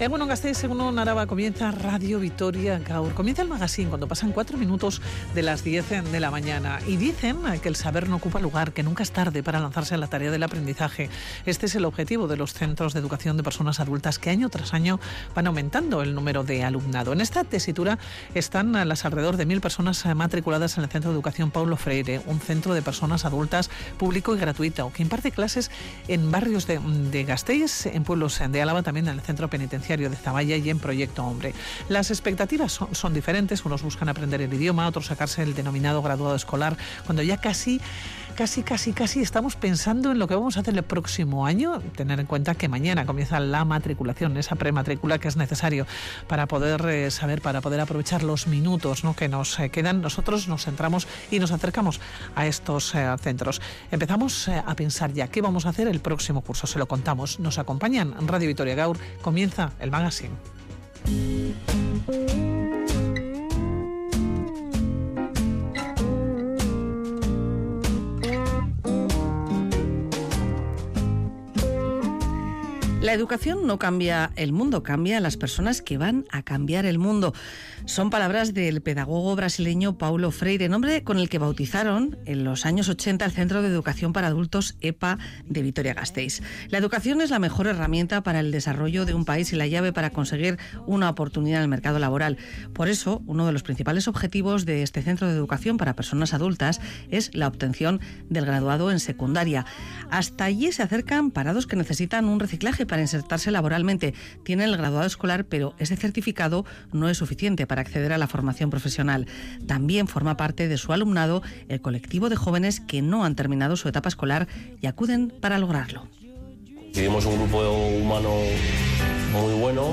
Egunon Gasteiz, según Narava, comienza Radio Vitoria Gaur. Comienza el magazine cuando pasan cuatro minutos de las 10 de la mañana. Y dicen que el saber no ocupa lugar, que nunca es tarde para lanzarse a la tarea del aprendizaje. Este es el objetivo de los centros de educación de personas adultas que año tras año van aumentando el número de alumnado. En esta tesitura están las alrededor de mil personas matriculadas en el Centro de Educación Paulo Freire, un centro de personas adultas público y gratuito que imparte clases en barrios de, de Gasteiz, en pueblos de Álava, también en el centro penitenciario de Zavalla y en Proyecto Hombre. Las expectativas son, diferentes, unos buscan aprender el idioma, otros sacarse el denominado graduado escolar, cuando ya casi casi, casi, casi estamos pensando en lo que vamos a hacer el próximo año. Tener en cuenta que mañana comienza la matriculación, esa prematrícula que es necesario para poder eh, saber, para poder aprovechar los minutos que nos eh, quedan. Nosotros nos centramos y nos acercamos a estos eh, centros. Empezamos a pensar ya qué vamos a hacer el próximo curso. Se lo contamos. Nos acompañan Radio Vitoria Gaur. Comienza el magazine. La educación no cambia el mundo, cambia las personas que van a cambiar el mundo. Son palabras del pedagogo brasileño Paulo Freire, nombre con el que bautizaron en los años 80 el Centro de Educación para Adultos EPA de Vitoria-Gasteiz. La educación es la mejor herramienta para el desarrollo de un país y la llave para conseguir una oportunidad en el mercado laboral. Por eso, uno de los principales objetivos de este Centro de Educación para Personas Adultas es la obtención del graduado en secundaria. Hasta allí se acercan parados que necesitan un reciclaje para insertarse laboralmente. Tienen el graduado escolar, pero ese certificado no es suficiente para acceder a la formación profesional. También forma parte de su alumnado el colectivo de jóvenes que no han terminado su etapa escolar y acuden para lograrlo. Vivimos un grupo humano muy bueno.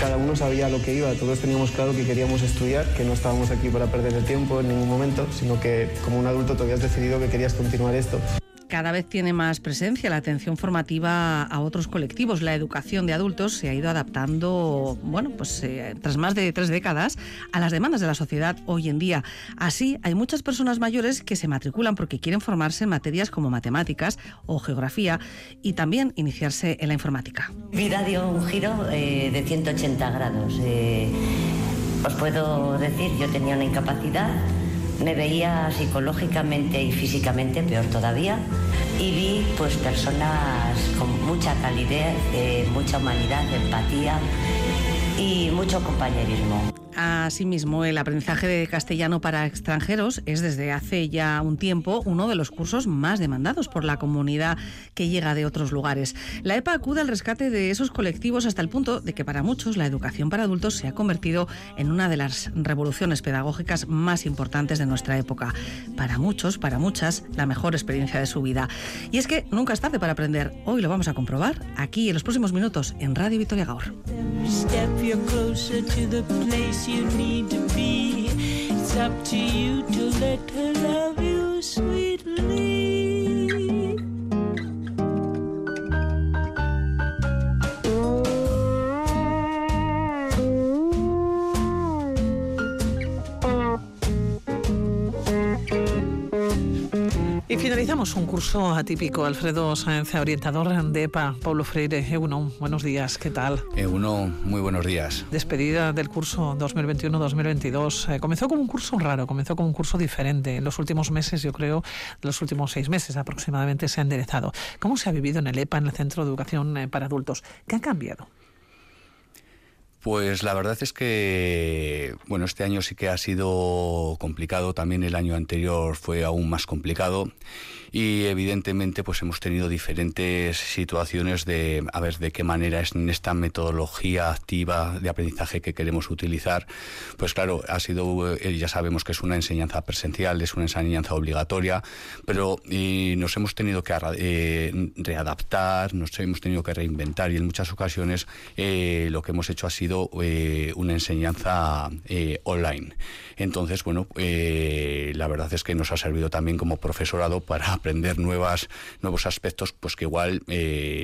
Cada uno sabía lo que iba, todos teníamos claro que queríamos estudiar, que no estábamos aquí para perder el tiempo en ningún momento, sino que como un adulto tú habías decidido que querías continuar esto cada vez tiene más presencia la atención formativa a otros colectivos. La educación de adultos se ha ido adaptando, bueno, pues eh, tras más de tres décadas, a las demandas de la sociedad hoy en día. Así, hay muchas personas mayores que se matriculan porque quieren formarse en materias como matemáticas o geografía y también iniciarse en la informática. Vida dio un giro eh, de 180 grados. Eh, os puedo decir, yo tenía una incapacidad me veía psicológicamente y físicamente peor todavía. Y vi pues personas con mucha calidez, eh, mucha humanidad, empatía y mucho compañerismo. Asimismo, el aprendizaje de castellano para extranjeros es desde hace ya un tiempo uno de los cursos más demandados por la comunidad que llega de otros lugares. La EPA acude al rescate de esos colectivos hasta el punto de que para muchos la educación para adultos se ha convertido en una de las revoluciones pedagógicas más importantes de nuestra época. Para muchos, para muchas, la mejor experiencia de su vida. Y es que nunca es tarde para aprender. Hoy lo vamos a comprobar aquí en los próximos minutos en Radio Victoria Gaur. You need to be. It's up to you to let her love you sweetly. Y finalizamos un curso atípico. Alfredo Sáenz, orientador de EPA, Pablo Freire. Euno, buenos días, ¿qué tal? Euno, muy buenos días. Despedida del curso 2021-2022. Eh, comenzó como un curso raro, comenzó como un curso diferente. En los últimos meses, yo creo, los últimos seis meses aproximadamente, se ha enderezado. ¿Cómo se ha vivido en el EPA, en el Centro de Educación eh, para Adultos? ¿Qué ha cambiado? Pues la verdad es que, bueno, este año sí que ha sido complicado, también el año anterior fue aún más complicado y evidentemente pues hemos tenido diferentes situaciones de a ver de qué manera es en esta metodología activa de aprendizaje que queremos utilizar pues claro ha sido eh, ya sabemos que es una enseñanza presencial es una enseñanza obligatoria pero nos hemos tenido que eh, readaptar nos hemos tenido que reinventar y en muchas ocasiones eh, lo que hemos hecho ha sido una enseñanza online. Entonces, bueno, la verdad es que nos ha servido también como profesorado para aprender nuevas, nuevos aspectos pues que igual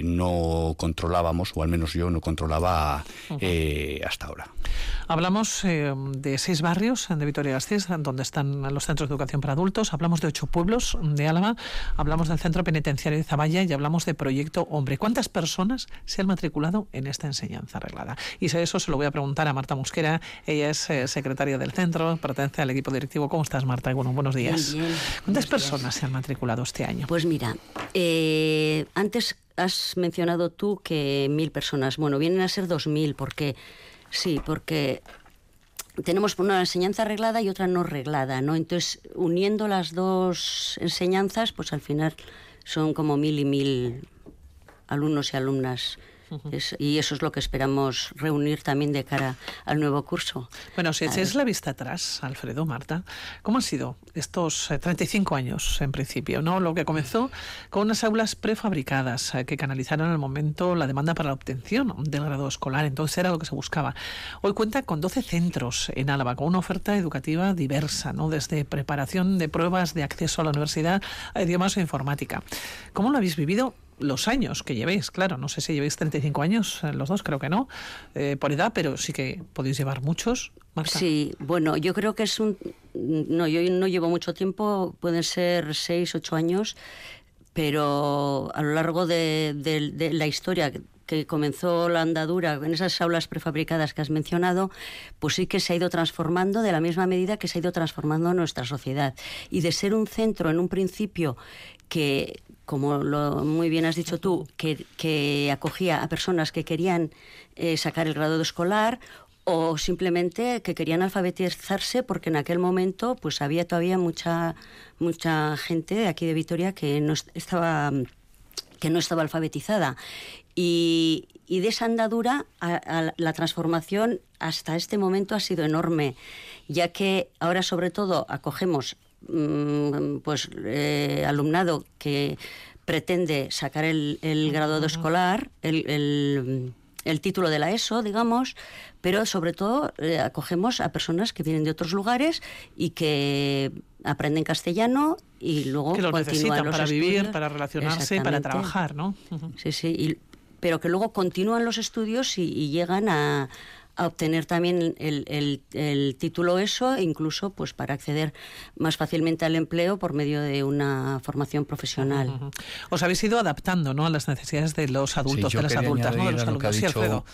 no controlábamos, o al menos yo no controlaba hasta ahora. Hablamos de seis barrios de Vitoria-Gasteiz, donde están los centros de educación para adultos. Hablamos de ocho pueblos de Álava. Hablamos del centro penitenciario de Zaballa y hablamos de Proyecto Hombre. ¿Cuántas personas se han matriculado en esta enseñanza arreglada? Y eso se lo voy a preguntar a Marta Musquera. Ella es eh, secretaria del centro, pertenece al equipo directivo. ¿Cómo estás, Marta? Bueno, buenos días. ¿Cuántas personas se han matriculado este año? Pues mira, eh, antes has mencionado tú que mil personas. Bueno, vienen a ser dos mil, porque sí, porque tenemos una enseñanza arreglada y otra no reglada, ¿no? Entonces, uniendo las dos enseñanzas, pues al final son como mil y mil alumnos y alumnas y eso es lo que esperamos reunir también de cara al nuevo curso. Bueno, si echáis la vista atrás, Alfredo, Marta, ¿cómo han sido estos 35 eh, años en principio? ¿no? Lo que comenzó con unas aulas prefabricadas eh, que canalizaron el momento la demanda para la obtención del grado escolar, entonces era lo que se buscaba. Hoy cuenta con 12 centros en Álava, con una oferta educativa diversa, ¿no? desde preparación de pruebas de acceso a la universidad a idiomas e informática. ¿Cómo lo habéis vivido los años que llevéis, claro, no sé si llevéis 35 años eh, los dos, creo que no, eh, por edad, pero sí que podéis llevar muchos. Sí, bueno, yo creo que es un... No, yo no llevo mucho tiempo, pueden ser 6, 8 años, pero a lo largo de la historia que comenzó la andadura en esas aulas prefabricadas que has mencionado, pues sí que se ha ido transformando de la misma medida que se ha ido transformando nuestra sociedad. Y de ser un centro en un principio que como lo, muy bien has dicho tú, que, acogía a personas que querían eh, sacar el grado escolar o simplemente que querían alfabetizarse porque en aquel momento pues había todavía mucha mucha gente de aquí de Vitoria que no estaba que no estaba alfabetizada. Y, de esa andadura la transformación hasta este momento ha sido enorme ya que ahora sobre todo acogemos pues eh, alumnado que pretende sacar el, grado de escolar, el, título de la ESO, digamos, pero sobre todo eh, acogemos a personas que vienen de otros lugares y que aprenden castellano y luego que lo necesitan para vivir, para relacionarse, para trabajar, ¿no? Sí, sí, pero que luego continúan los estudios y llegan a, a obtener también el, título ESO, incluso pues para acceder más fácilmente al empleo por medio de una formación profesional. Os habéis ido adaptando ¿no? a las necesidades de los adultos, de las adultas, ¿no? de los alumnos.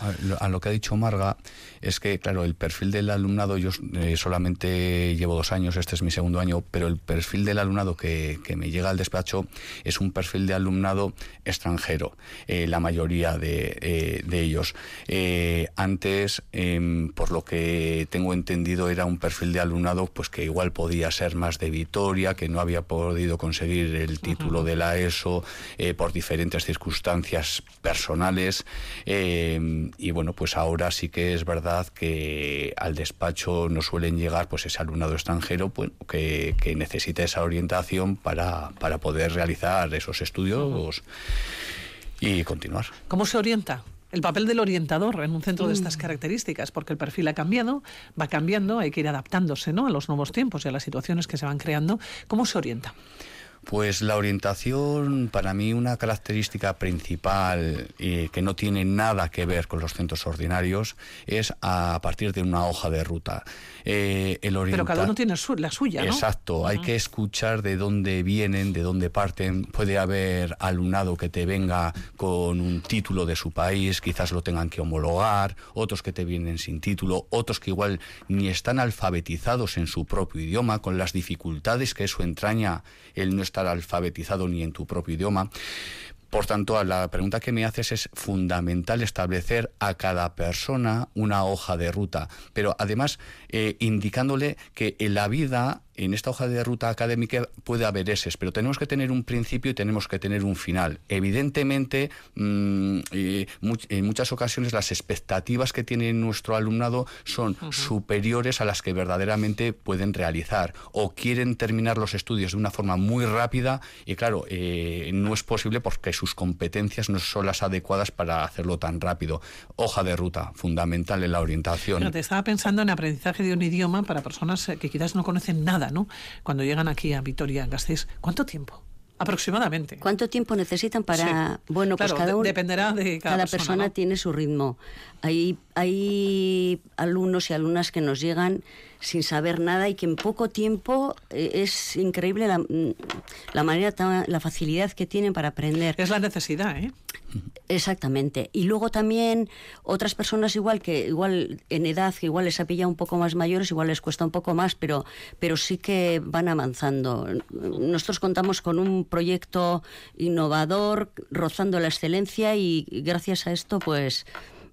a, lo que ha dicho Marga, es que, claro, el perfil del alumnado, yo eh, solamente llevo dos años, este es mi segundo año, pero el perfil del alumnado que, me llega al despacho es un perfil de alumnado extranjero, eh, la mayoría de, eh, de ellos. antes Em, por lo que tengo entendido era un perfil de alumnado pues que igual podía ser más de Vitoria, que no había podido conseguir el título de la ESO eh, por diferentes circunstancias personales em, y bueno pues ahora sí que es verdad que al despacho no suelen llegar pues ese alumnado extranjero pues, que, necesita esa orientación para, para poder realizar esos estudios y continuar. ¿Cómo se orienta? El papel del orientador en un centro de estas mm. características, porque el perfil ha cambiado, va cambiando, hay que ir adaptándose ¿no? a los nuevos tiempos y a las situaciones que se van creando. ¿Cómo se orienta? Pues la orientación, para mí, una característica principal y que no tiene nada que ver con los centros ordinarios es a partir de una hoja de ruta. Eh, el Pero cada uno tiene la suya, ¿no? Exacto, hay que escuchar de dónde vienen, de dónde parten. Puede haber alumnado que te venga con un título de su país, quizás lo tengan que homologar, otros que te vienen sin título, otros que igual ni están alfabetizados en su propio idioma, con las dificultades que eso entraña el no alfabetizado ni en tu propio idioma. Por tanto, la pregunta que me haces es fundamental establecer a cada persona una hoja de ruta, pero además eh, indicándole que en la vida en esta hoja de ruta académica puede haber eses, pero tenemos que tener un principio y tenemos que tener un final. Evidentemente, mm, en muchas ocasiones las expectativas que tiene nuestro alumnado son superiores a las que verdaderamente pueden realizar o quieren terminar los estudios de una forma muy rápida y claro, eh, no es posible porque sus competencias no son las adecuadas para hacerlo tan rápido. Hoja de ruta, fundamental en la orientación. te estaba pensando en aprendizaje de un idioma para personas que quizás no conocen nada, ¿no? Cuando llegan aquí a Vitoria-Gasteiz, ¿cuánto tiempo? Aproximadamente. ¿Cuánto tiempo necesitan para.? Bueno, pues cada uno. Dependerá de cada, cada persona. tiene su ritmo. Hay, hay alumnos y alumnas que nos llegan sin saber nada y que en poco tiempo eh, es increíble la, mm, la manera, la facilidad que tienen para aprender. Es la necesidad, ¿eh? Exactamente. Y luego también otras personas igual que igual en edad, que igual les ha pillado un poco más mayores, igual les cuesta un poco más, pero, pero sí que van avanzando. Nosotros contamos con un proyecto innovador, rozando la excelencia y gracias a esto pues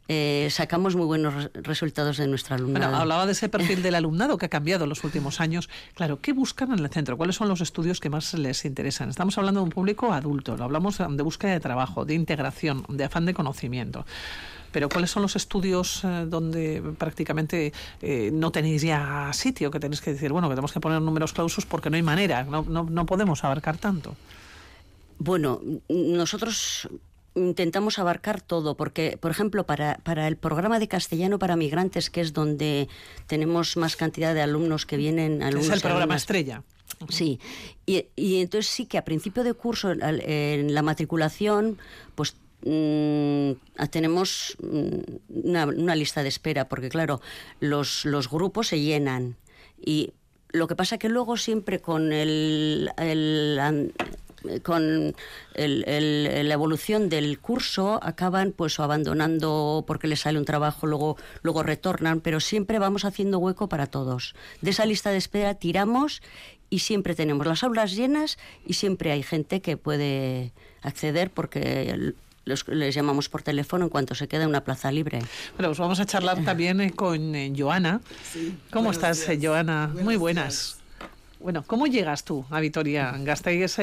eh, sacamos muy buenos resultados de nuestra alumnado. Bueno, hablaba de ese perfil del alumnado que ha cambiado en los últimos años. Claro, ¿qué buscan en el centro? ¿Cuáles son los estudios que más les interesan? Estamos hablando de un público adulto, lo hablamos de búsqueda de trabajo, de integración, de afán de conocimiento. Pero ¿cuáles son los estudios eh, donde prácticamente eh, no tenéis ya sitio? Que tenéis que decir, bueno, que tenemos que poner números clausos porque no hay manera, no, no, no podemos abarcar tanto. Bueno, nosotros intentamos abarcar todo, porque, por ejemplo, para, para el programa de castellano para migrantes, que es donde tenemos más cantidad de alumnos que vienen... es el programa estrella. Sí, y, y, entonces sí que a principio de curso, en la matriculación, pues mm, tenemos mm, una, una, lista de espera, porque claro, los, los grupos se llenan. Y lo que pasa que luego siempre con el, el con la evolución del curso acaban pues abandonando porque les sale un trabajo, luego, luego retornan, pero siempre vamos haciendo hueco para todos. De esa lista de espera tiramos y siempre tenemos las aulas llenas y siempre hay gente que puede acceder porque les llamamos por teléfono en cuanto se queda una plaza libre. Bueno, pues vamos a charlar también eh, con eh, Joana. ¿Cómo estás, eh, Joana? Muy buenas. Bueno, ¿cómo llegas tú a Vitoria? Gasteiz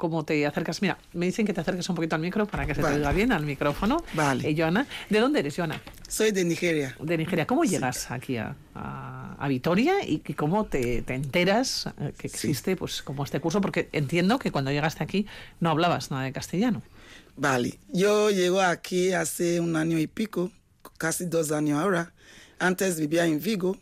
cómo te acercas. Mira, me dicen que te acerques un poquito al micro para que se te oiga bien al micrófono. Vale. Eh, Joana, ¿de dónde eres, Joana? Soy de Nigeria. De Nigeria. ¿Cómo llegas aquí a, a, Vitoria y, cómo te, te, enteras eh, que existe pues como este curso? Porque entiendo que cuando llegaste aquí no hablabas nada de castellano. Vale. Yo llego aquí hace un año y pico, casi dos años ahora. Antes vivía en Vigo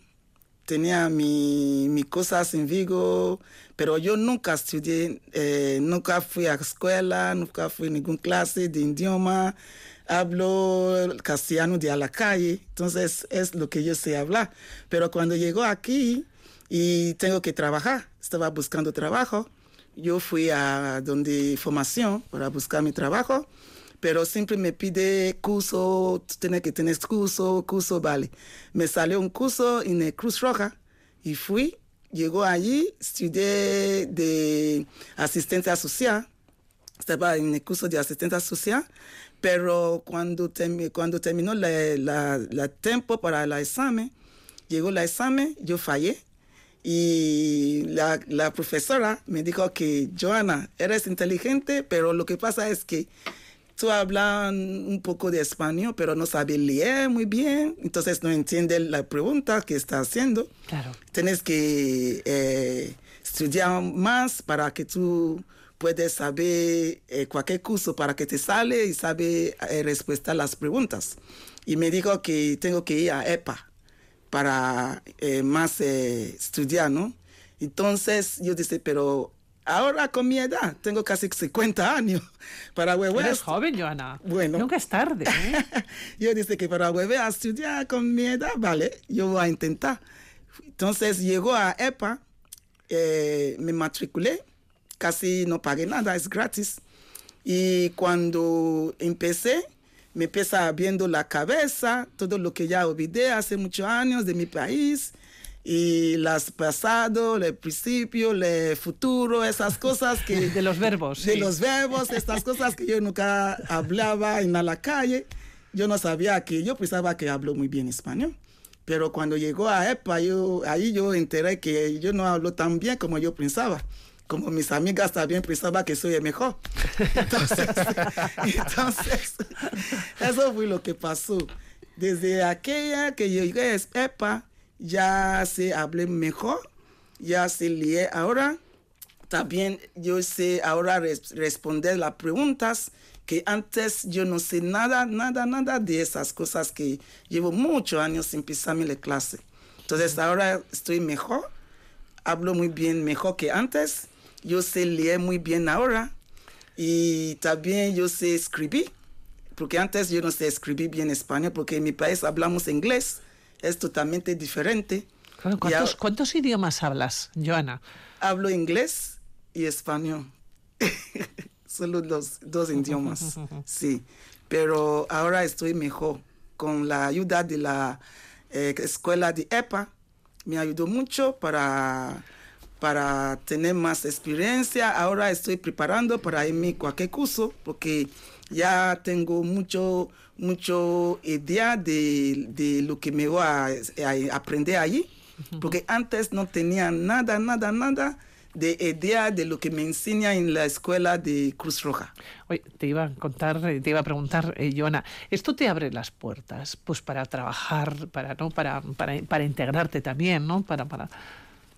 tenía mi, mi, cosas en Vigo, pero yo nunca estudié, eh, nunca fui a escuela, nunca fui a ninguna clase de idioma. Hablo castellano de a la calle, entonces es lo que yo sé hablar. Pero cuando llegó aquí y tengo que trabajar, estaba buscando trabajo, yo fui a donde formación para buscar mi trabajo pero siempre me pide curso, tiene que tener curso, curso, vale. Me salió un curso en el Cruz Roja y fui, llegó allí, estudié de asistencia social, estaba en el curso de asistencia social, pero cuando, cuando terminó el la, la, tiempo para el examen, llegó el examen, yo fallé. Y la, la profesora me dijo que, Joana, eres inteligente, pero lo que pasa es que tú hablas un poco de español, pero no sabes leer muy bien, entonces no entiendes la pregunta que está haciendo. Claro. Tienes que eh, estudiar más para que tú puedas saber eh, cualquier curso para que te sale y sabe eh, las preguntas. Y me dijo que tengo que ir a EPA para más estudiar, ¿no? Entonces yo dije, pero Ahora con mi edad, tengo casi 50 años. Para huevear. Eres joven, Joana. Bueno. Nunca es tarde. ¿eh? yo dije que para huevear estudiar con mi edad, vale, yo voy a intentar. Entonces llegó a EPA, eh, me matriculé, casi no pagué nada, es gratis. Y cuando empecé, me empieza viendo la cabeza, todo lo que ya olvidé hace muchos años de mi país y las pasado, el principio, el futuro, esas cosas que... De los verbos. De los verbos, estas cosas que yo nunca hablaba en la calle. Yo no sabía que, yo pensaba que hablo muy bien español. Pero cuando llegó a EPA, yo, ahí yo enteré que yo no hablo tan bien como yo pensaba. Como mis amigas también pensaban que soy el mejor. Entonces, entonces, eso fue lo que pasó. Desde aquella que llegué a EPA, ya se hablé mejor, ya se lié ahora. También yo sé ahora res- responder las preguntas que antes yo no sé nada, nada, nada de esas cosas que llevo muchos años sin pisarme la clase. Entonces ahora estoy mejor, hablo muy bien, mejor que antes. Yo sé leer muy bien ahora y también yo sé escribir, porque antes yo no sé escribir bien español, porque en mi país hablamos inglés, es totalmente diferente. Claro, Y ¿cuántos, ahora cuántos idiomas hablas, Joana? hablo inglés y español. Solo los dos idiomas, sí. Pero ahora estoy mejor con la ayuda de la eh, escuela de EPA. Me ayudó mucho para, para tener más experiencia. Ahora estoy preparando para irme a cualquier curso porque ya tengo mucho, mucho idea de, de lo que me voy a, a aprender allí. Porque antes no tenía nada, nada, nada de idea de lo que me enseña en la escuela de Cruz Roja. Oye, te iba a contar, eh, te iba a preguntar, eh, Joana, ¿esto te abre las puertas pues para trabajar, para no, para, para, para integrarte también, ¿no? Para, para...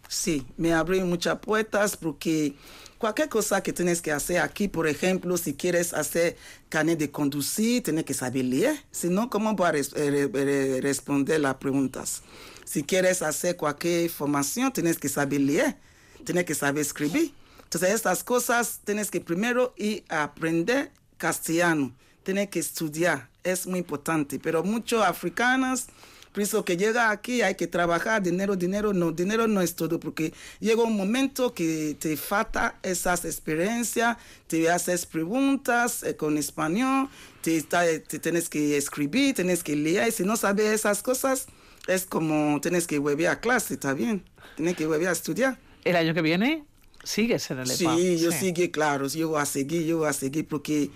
Sí, me abrió muchas puertas porque cualquier cosa que tienes que hacer aquí, por ejemplo, si quieres hacer carnet de conducir, tienes que saber leer. Si no, ¿cómo vas a eh, responder las preguntas? Si quieres hacer cualquier formación, tienes que saber leer, tienes que saber escribir. Entonces, estas cosas tienes que primero ir a aprender castellano, tienes que estudiar, es muy importante. Pero muchos africanos pienso que llega aquí hay que trabajar, dinero, dinero, no, dinero no es todo, porque llega un momento que te falta esas experiencias, te haces preguntas eh, con español, te, está- te tienes que escribir, tienes que leer, y si no sabes esas cosas, es como tienes que volver a clase, está bien, tienes que volver a estudiar. El año que viene sigues en el. Sí, yo sigue, claro, yo voy a seguir, yo voy a seguir porque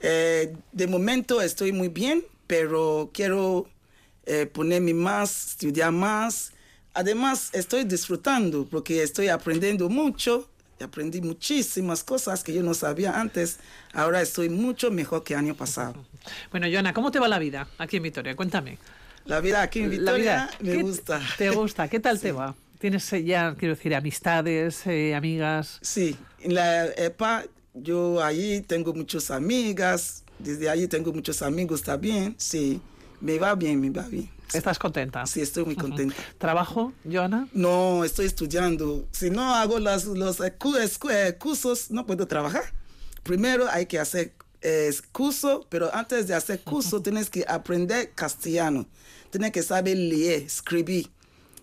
eh, de momento estoy muy bien, pero quiero eh, ponerme más, estudiar más. Además, estoy disfrutando porque estoy aprendiendo mucho. Aprendí muchísimas cosas que yo no sabía antes. Ahora estoy mucho mejor que año pasado. Bueno, Joana, ¿cómo te va la vida aquí en Vitoria? Cuéntame. La vida aquí en Vitoria me ¿qué gusta. ¿Te gusta? ¿Qué tal te va? ¿Tienes eh, ya, quiero decir, amistades, eh, amigas? Sí, en la EPA yo allí tengo muchas amigas, desde allí tengo muchos amigos también, sí, me va bien, me va bien. ¿Estás contenta? Sí, estoy muy contenta. ¿Trabajo, Joana? No, estoy estudiando. Si no hago las, los eh, cursos, no puedo trabajar. Primero hay que hacer eh, curso, pero antes de hacer curso tienes que aprender castellano. Tienes que saber leer, escribir.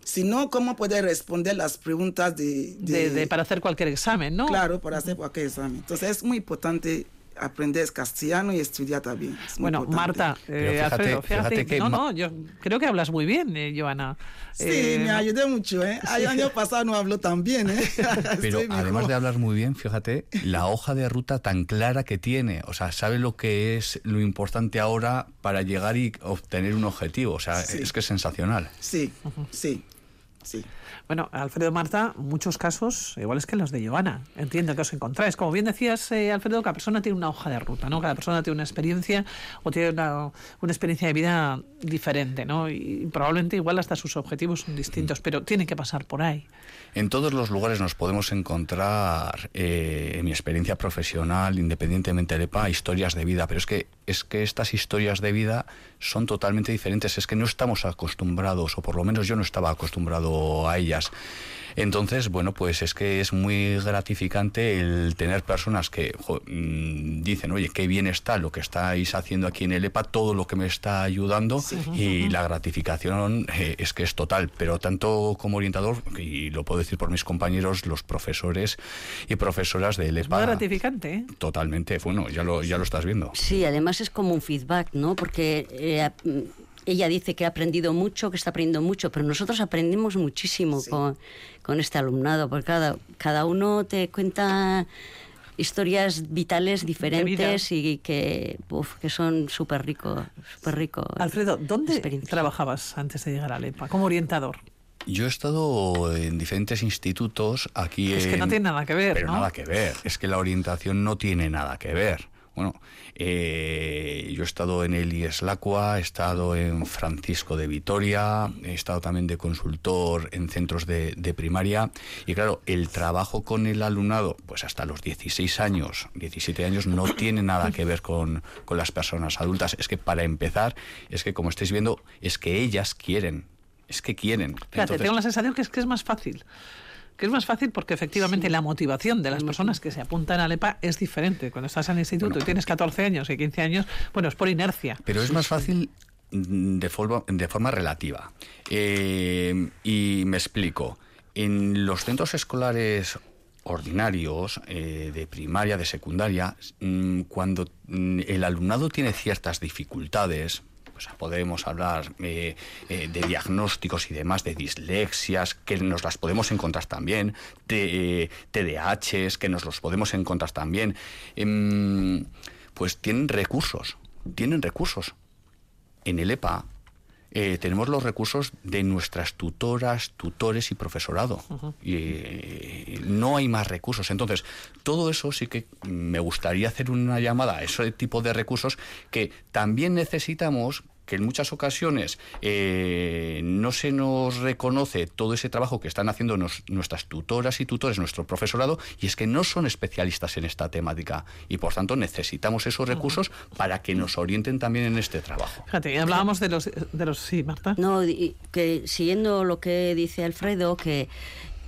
Si no, ¿cómo puedes responder las preguntas de, De, de- para hacer cualquier examen, ¿no? Claro, para hacer cualquier examen. Entonces es muy importante aprender castellano y estudiar también. Es Bueno, importante. Marta, eh, fíjate- Alfredo, fíjate, fíjate que no, no, yo creo que hablas muy bien, eh, Joana. Sí, Eh, me ayudé mucho, ¿eh? El año pasado no habló tan bien, ¿eh? Pero Estoy además mejor. de hablar muy bien, fíjate, la hoja de ruta tan clara que tiene. O sea, sabe lo que es lo importante ahora para llegar y obtener un objetivo. O sea, Sí. es que es sensacional. Sí, sí, sí. Bueno, Alfredo Marta, muchos casos iguales que los de Joana. Entiendo que os encontráis. Como bien decías, eh, Alfredo, cada persona tiene una hoja de ruta, ¿no? Cada persona tiene una experiencia o tiene una, una experiencia de vida diferente, ¿no? Y probablemente igual hasta sus objetivos son distintos, pero tiene que pasar por ahí. En todos los lugares nos podemos encontrar, eh, en mi experiencia profesional, independientemente del EPA, historias de vida, pero es que, es que estas historias de vida son totalmente diferentes, es que no estamos acostumbrados, o por lo menos yo no estaba acostumbrado a ellas. Entonces, bueno, pues es que es muy gratificante el tener personas que jo, mm, dicen, oye, qué bien está lo que estáis haciendo aquí en el EPA, todo lo que me está ayudando y la gratificación eh, es que es total, pero tanto como orientador, y lo puedo decir por mis compañeros, los profesores y profesoras del Es muy EPA. gratificante, ¿eh? Totalmente, bueno, ya lo, ya lo estás viendo. Sí, además es como un feedback, ¿no? Porque eh, ella dice que ha aprendido mucho, que está aprendiendo mucho, pero nosotros aprendimos muchísimo con, con este alumnado, porque cada, cada uno te cuenta historias vitales diferentes y que, uf, que son súper rico, súper rico. Alfredo, ¿dónde trabajabas antes de llegar a Lepa como orientador? Yo he estado en diferentes institutos aquí. Es que no tiene nada que ver. Pero ¿no? nada que ver. Es que la orientación no tiene nada que ver. Bueno, eh, yo he estado en el IESLACUA, he estado en Francisco de Vitoria, he estado también de consultor en centros de, de, primaria. Y claro, el trabajo con el alumnado, pues hasta los 16 años, 17 años, no tiene nada que ver con, con las personas adultas. Es que para empezar, es que como estáis viendo, es que ellas quieren es que quieren. Fíjate, Entonces, tengo la sensación que es que es más fácil. Que es más fácil porque efectivamente sí. la motivación de las personas que se apuntan a LEPA es diferente. Cuando estás en el instituto bueno, y tienes 14 años y 15 años, bueno, es por inercia. Pero es más fácil de forma, de forma relativa. Eh, y me explico. En los centros escolares ordinarios eh, de primaria, de secundaria, mmm, cuando mmm, el alumnado tiene ciertas dificultades, o sea, podemos hablar eh, eh, de diagnósticos y demás, de dislexias, que nos las podemos encontrar también, de eh, TDAHs, que nos los podemos encontrar también. Eh, pues tienen recursos, tienen recursos. En el EPA eh, tenemos los recursos de nuestras tutoras, tutores y profesorado. Uh -huh. Y eh, no hay más recursos. Entonces, todo eso sí que me gustaría hacer una llamada a ese tipo de recursos que también necesitamos que en muchas ocasiones eh, no se nos reconoce todo ese trabajo que están haciendo nos, nuestras tutoras y tutores, nuestro profesorado, y es que no son especialistas en esta temática y por tanto necesitamos esos recursos para que nos orienten también en este trabajo. Fíjate, hablábamos de los, de los sí, Marta. No, que siguiendo lo que dice Alfredo, que,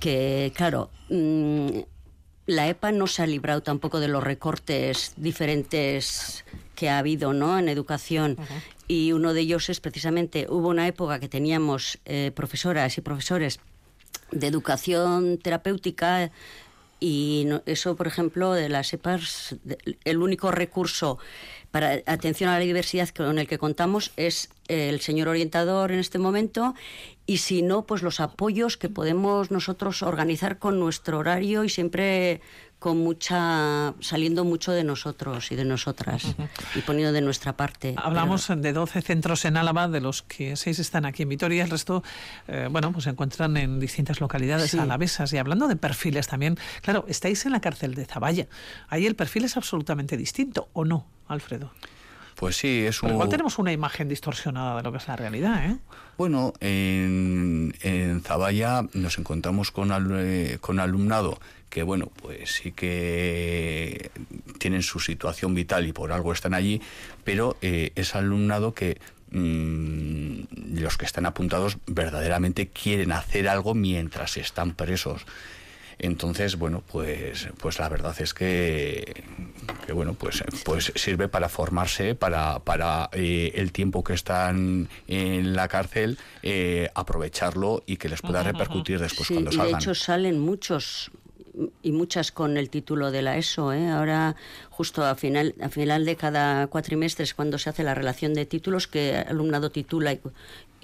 que claro, mmm, la EPA no se ha librado tampoco de los recortes diferentes que ha habido ¿no? en educación. Uh -huh. Y uno de ellos es precisamente, hubo una época que teníamos eh, profesoras y profesores de educación terapéutica y no, eso, por ejemplo, de las EPAs, el único recurso para atención a la diversidad con el que contamos es el señor orientador en este momento y si no, pues los apoyos que podemos nosotros organizar con nuestro horario y siempre con mucha saliendo mucho de nosotros y de nosotras uh -huh. y poniendo de nuestra parte. Hablamos Pero... de 12 centros en Álava, de los que seis están aquí en Vitoria, el resto, eh, bueno, pues se encuentran en distintas localidades sí. alavesas. Y hablando de perfiles también, claro, estáis en la cárcel de Zavalla. Ahí el perfil es absolutamente distinto, ¿o no, Alfredo? Pues sí, es un... Pero igual tenemos una imagen distorsionada de lo que es la realidad, ¿eh? Bueno, en, en Zavalla nos encontramos con, al, con alumnado que, bueno, pues sí que tienen su situación vital y por algo están allí, pero eh, es alumnado que mmm, los que están apuntados verdaderamente quieren hacer algo mientras están presos. Entonces, bueno, pues, pues la verdad es que, que bueno, pues, pues sirve para formarse, para, para eh, el tiempo que están en la cárcel, eh, aprovecharlo y que les pueda repercutir después sí, cuando salgan. De hecho, salen muchos y muchas con el título de la ESO. ¿eh? Ahora, justo a final, a final de cada cuatrimestre es cuando se hace la relación de títulos que el alumnado titula y,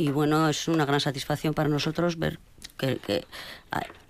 y bueno, es una gran satisfacción para nosotros ver que,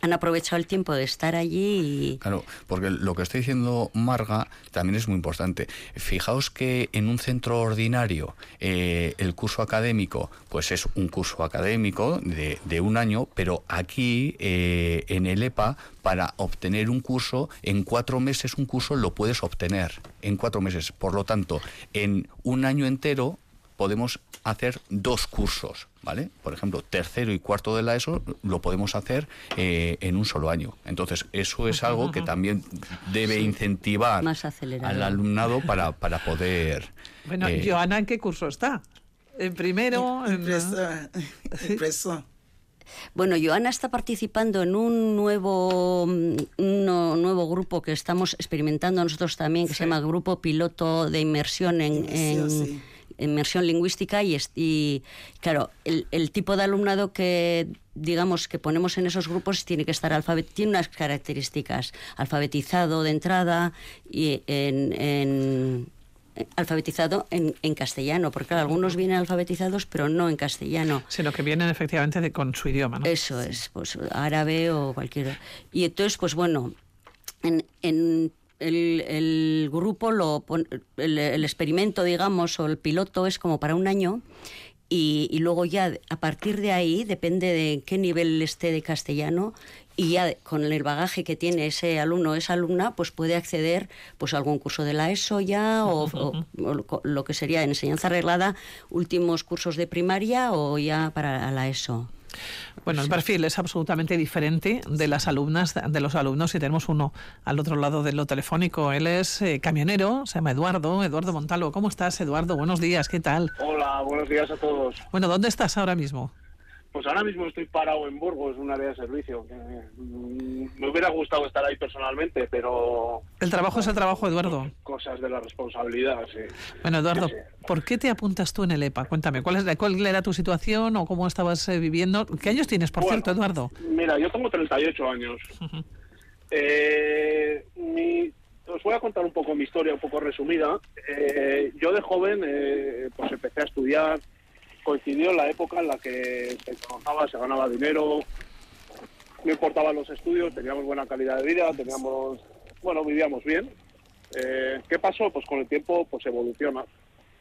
han aprovechado el tiempo de estar allí y... Claro, porque lo que está diciendo Marga también es muy importante. Fijaos que en un centro ordinario eh, el curso académico pues es un curso académico de, de un año, pero aquí eh, en el EPA para obtener un curso en cuatro meses un curso lo puedes obtener en cuatro meses. Por lo tanto, en un año entero podemos hacer dos cursos, ¿vale? Por ejemplo, tercero y cuarto de la ESO lo podemos hacer eh, en un solo año. Entonces, eso es algo que también debe sí, incentivar al alumnado para, para poder... Bueno, eh, Joana, ¿en qué curso está? ¿En primero? En... Impreso. Bueno, Joana está participando en un nuevo, un nuevo grupo que estamos experimentando nosotros también, que sí. se llama Grupo Piloto de Inmersión en, en, sí inmersión lingüística y, y claro, el, el, tipo de alumnado que digamos que ponemos en esos grupos tiene que estar alfabetizado, tiene unas características, alfabetizado de entrada y en, en alfabetizado en, en, castellano, porque claro, algunos vienen alfabetizados pero no en castellano. Sino que vienen efectivamente de, con su idioma, ¿no? Eso es, pues árabe o cualquier... Y entonces, pues bueno, en, en el, grupo, lo el, el, experimento, digamos, o el piloto es como para un año. Y, y, luego ya a partir de ahí, depende de qué nivel esté de castellano, y ya con el bagaje que tiene ese alumno o esa alumna, pues puede acceder pues a algún curso de la ESO ya o, lo que sería en enseñanza arreglada, últimos cursos de primaria o ya para la ESO. Bueno, el perfil es absolutamente diferente de las alumnas, de los alumnos, y tenemos uno al otro lado de lo telefónico. Él es eh, camionero, se llama Eduardo, Eduardo Montalvo. ¿Cómo estás, Eduardo? Buenos días, ¿qué tal? Hola, buenos días a todos. Bueno, ¿dónde estás ahora mismo? Pues ahora mismo estoy parado en Burgos, un área de servicio. Mm, me hubiera gustado estar ahí personalmente, pero... El trabajo es el trabajo, Eduardo. Cosas de la responsabilidad, sí. Bueno, Eduardo, ¿por qué te apuntas tú en el EPA? Cuéntame, ¿cuál, es, cuál era tu situación o cómo estabas eh, viviendo? ¿Qué años tienes, por cierto, Eduardo? Mira, yo tengo 38 años. eh, os voy a contar un poco mi historia, un poco resumida. Eh, yo de joven eh, pues empecé a estudiar coincidió la época en la que se trabajaba, se ganaba dinero, no importaban los estudios, teníamos buena calidad de vida, teníamos, bueno, vivíamos bien. Eh, ¿Qué pasó? Pues con el tiempo pues evoluciona.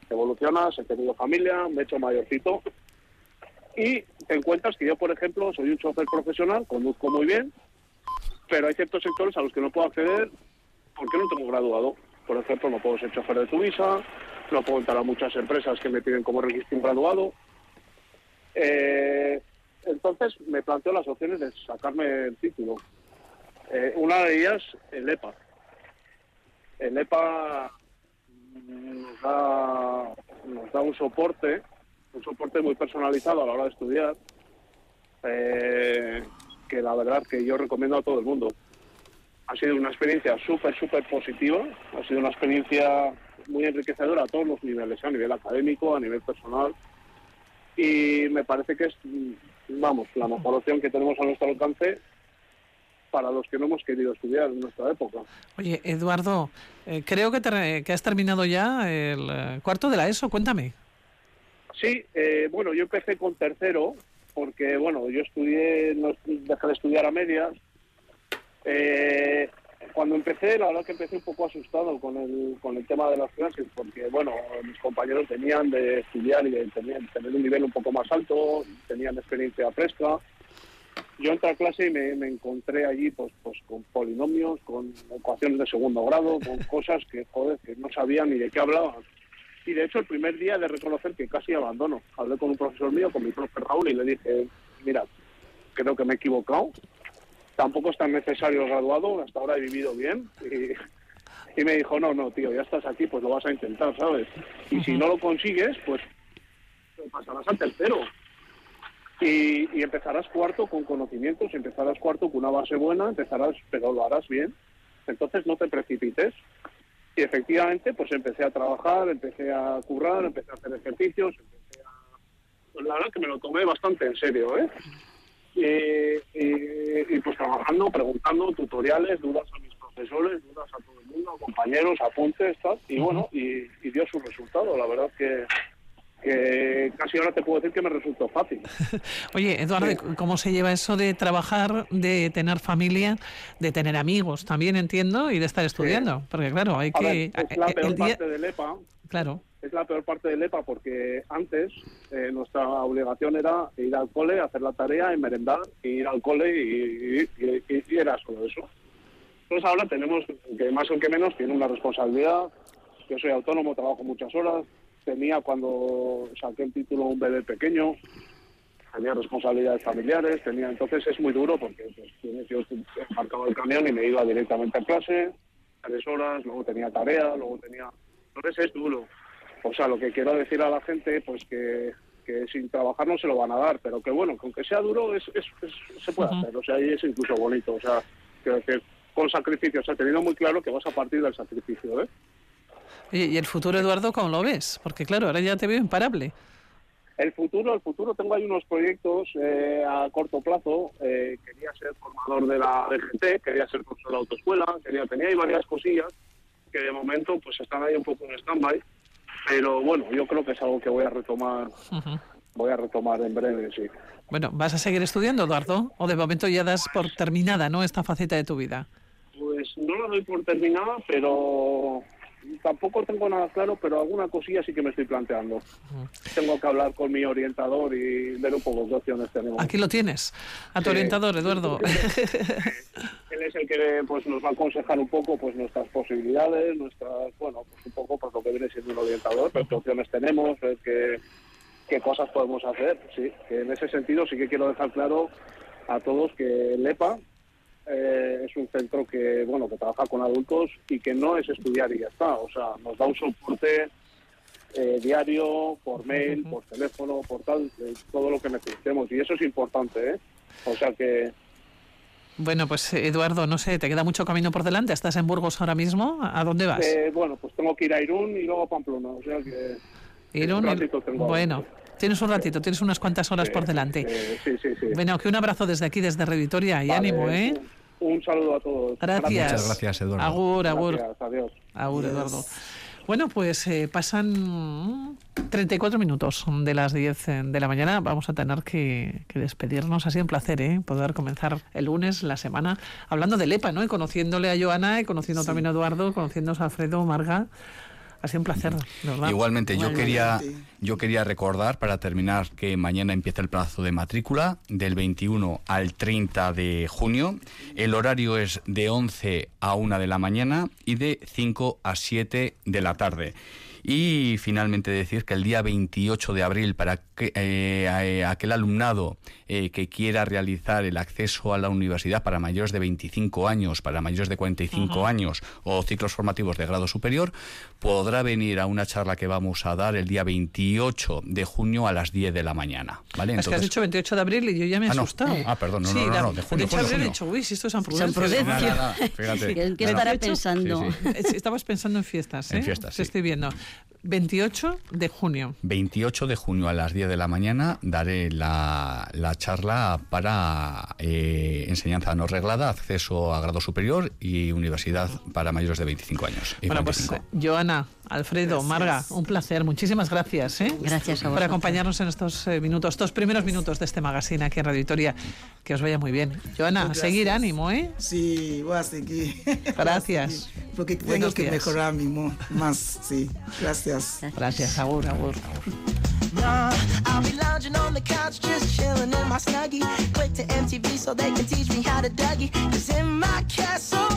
Evolucionas, he tenido familia, me he hecho mayorcito y te encuentras que yo, por ejemplo, soy un chofer profesional, conduzco muy bien, pero hay ciertos sectores a los que no puedo acceder porque no tengo graduado. Por ejemplo, no puedo ser chofer de tu visa, no puedo entrar a muchas empresas que me piden como registro graduado. Eh, entonces me planteo las opciones de sacarme el título. Eh, una de ellas, el EPA. El EPA nos da, nos da un soporte, un soporte muy personalizado a la hora de estudiar, eh, que la verdad que yo recomiendo a todo el mundo. Ha sido una experiencia súper, súper positiva, ha sido una experiencia muy enriquecedora a todos los niveles, a nivel académico, a nivel personal. Y me parece que es, vamos, la mejor opción que tenemos a nuestro alcance para los que no hemos querido estudiar en nuestra época. Oye, Eduardo, eh, creo que, que, has terminado ya el eh, cuarto de la ESO, cuéntame. Sí, eh, bueno, yo empecé con tercero, porque, bueno, yo estudié, no, dejé de estudiar a medias. Eh, cuando empecé, la verdad que empecé un poco asustado con el, con el tema de las clases, porque, bueno, mis compañeros tenían de estudiar y de tener, tener un nivel un poco más alto, tenían experiencia fresca. Yo entré a clase y me, encontré allí pues, pues con polinomios, con ecuaciones de segundo grado, con cosas que, joder, que no sabía ni de qué hablaban. Y de hecho, el primer día de reconocer que casi abandono. Hablé con un profesor mío, con mi profe Raúl, y le dije, mira, creo que me he equivocado, tampoco es tan necesario el graduado, hasta ahora he vivido bien. Y, me dijo, no, no, tío, ya estás aquí, pues lo vas a intentar, ¿sabes? Y si no lo consigues, pues pasarás al tercero. Y, y, empezarás cuarto con conocimientos, empezarás cuarto con una base buena, empezarás, pero lo harás bien. Entonces no te precipites. Y efectivamente, pues empecé a trabajar, empecé a currar, empecé a hacer ejercicios, empecé a... Pues la verdad que me lo tomé bastante en serio, ¿eh? Y pues trabajando, preguntando, tutoriales, dudas a mis profesores, dudas a todo el mundo, compañeros, apuntes, tal, y bueno, y, dio su resultado. La verdad que, que casi ahora te puedo decir que me resultó fácil. Oye, Eduardo, ¿cómo se lleva eso de trabajar, de tener familia, de tener amigos? También entiendo, y de estar estudiando, porque claro, hay que... es la peor parte del EPA. Claro es la peor parte del EPA porque antes eh, nuestra obligación era ir al cole, hacer la tarea, y merendar, y ir al cole y, era solo eso. Entonces ahora tenemos que más o que menos tiene una responsabilidad. Yo soy autónomo, trabajo muchas horas. Tenía cuando saqué el título un bebé pequeño, tenía responsabilidades familiares, tenía entonces es muy duro porque pues, yo embarcaba el camión y me iba directamente a clase, tres horas, luego tenía tarea, luego tenía... Entonces es duro. O sea, lo que quiero decir a la gente, pues que, sin trabajar no se lo van a dar, pero que bueno, que aunque sea duro, es, se puede hacer. O sea, ahí es incluso bonito. O sea, quiero decir, con sacrificio. O sea, teniendo muy claro que vas a partir del sacrificio, ¿eh? ¿Y el futuro, Eduardo, cómo lo ves? Porque claro, ahora ya te veo imparable. El futuro, el futuro, tengo ahí unos proyectos eh, a corto plazo. Eh, quería ser formador de la DGT, quería ser profesor de autoescuela, quería, tenía ahí varias cosillas que de momento pues están ahí un poco en stand-by pero bueno, yo creo que es algo que voy a retomar, voy a retomar en breve, sí. Bueno, ¿vas a seguir estudiando, Eduardo? ¿O de momento ya das por terminada, no, esta faceta de tu vida? Pues Pues no la doy por terminada, pero tampoco tengo nada claro, pero alguna cosilla sí que me estoy planteando. Tengo que hablar con mi orientador y ver un poco qué opciones tenemos. Aquí lo tienes, a tu orientador, Eduardo. Él es el que pues nos va a aconsejar un poco pues nuestras posibilidades, nuestras, bueno, pues un poco por lo que viene siendo un orientador, ver qué opciones tenemos, ver qué, qué cosas podemos hacer. Sí, que en ese sentido sí que quiero dejar claro a todos que el EPA eh, es un centro que bueno que trabaja con adultos y que no es estudiar y ya está o sea nos da un soporte eh, diario por mail por teléfono por tal todo lo que necesitemos y eso es importante ¿eh? o sea que bueno, pues Eduardo, no sé, ¿te queda mucho camino por delante? ¿Estás en Burgos ahora mismo? ¿A dónde vas? bueno, pues tengo que ir a Irún y luego a Pamplona, o sea que... Irún, bueno, Tienes un ratito, tienes unas cuantas horas por delante. sí, sí, sí. Bueno, que un abrazo desde aquí, desde Reditoria y ánimo, ¿eh? Un, saludo a todos. Gracias. Muchas gracias, Eduardo. Agur, agur. Gracias, adiós. Agur, Eduardo. Bueno, pues eh, pasan 34 minutos de las 10 de la mañana. Vamos a tener que, despedirnos. Ha sido un placer ¿eh? poder comenzar el lunes, la semana, hablando de Lepa, ¿no? Y conociéndole a Joana, y conociendo también a Eduardo, conociendo a Alfredo, Marga. Ha sido un placer, ¿verdad? Igualmente, yo quería, yo quería recordar para terminar que mañana empieza el plazo de matrícula del 21 al 30 de junio. El horario es de 11 a 1 de la mañana y de 5 a 7 de la tarde. Y finalmente decir que el día 28 de abril, para que, eh, aquel alumnado eh, que quiera realizar el acceso a la universidad para mayores de 25 años, para mayores de 45 años o ciclos formativos de grado superior, podrá venir a una charla que vamos a dar el día 28 de junio a las 10 de la mañana. ¿vale? es que has dicho 28 de abril y yo ya me he ah, asustado. Ah, perdón, no, no, no, de junio. 28 de abril he dicho, uy, si esto es San Prudencio. San Prudencio. ¿Qué estará pensando? Estabas pensando en fiestas, ¿eh? En fiestas, sí. estoy viendo. 28 de junio. 28 de junio a las 10 de la mañana daré la, la charla para eh, enseñanza no reglada, acceso a grado superior y universidad para mayores de 25 años. Bueno, pues Joana, Alfredo, Marga, un placer. Muchísimas gracias. ¿eh? Gracias a Por acompañarnos en estos eh, minutos, estos primeros minutos de este magazine aquí en Radio Victoria. Que os vaya muy bien. Joana, seguir ánimo, ¿eh? Sí, voy a seguir. Gracias. Porque tengo que mejorar mi más, sí. Gracias. Gracias, agur, agur. Nah, I'll be lounging on the couch, just chilling in my snuggie. Click to MTV so they can teach me how to Dougie. Cause in my castle,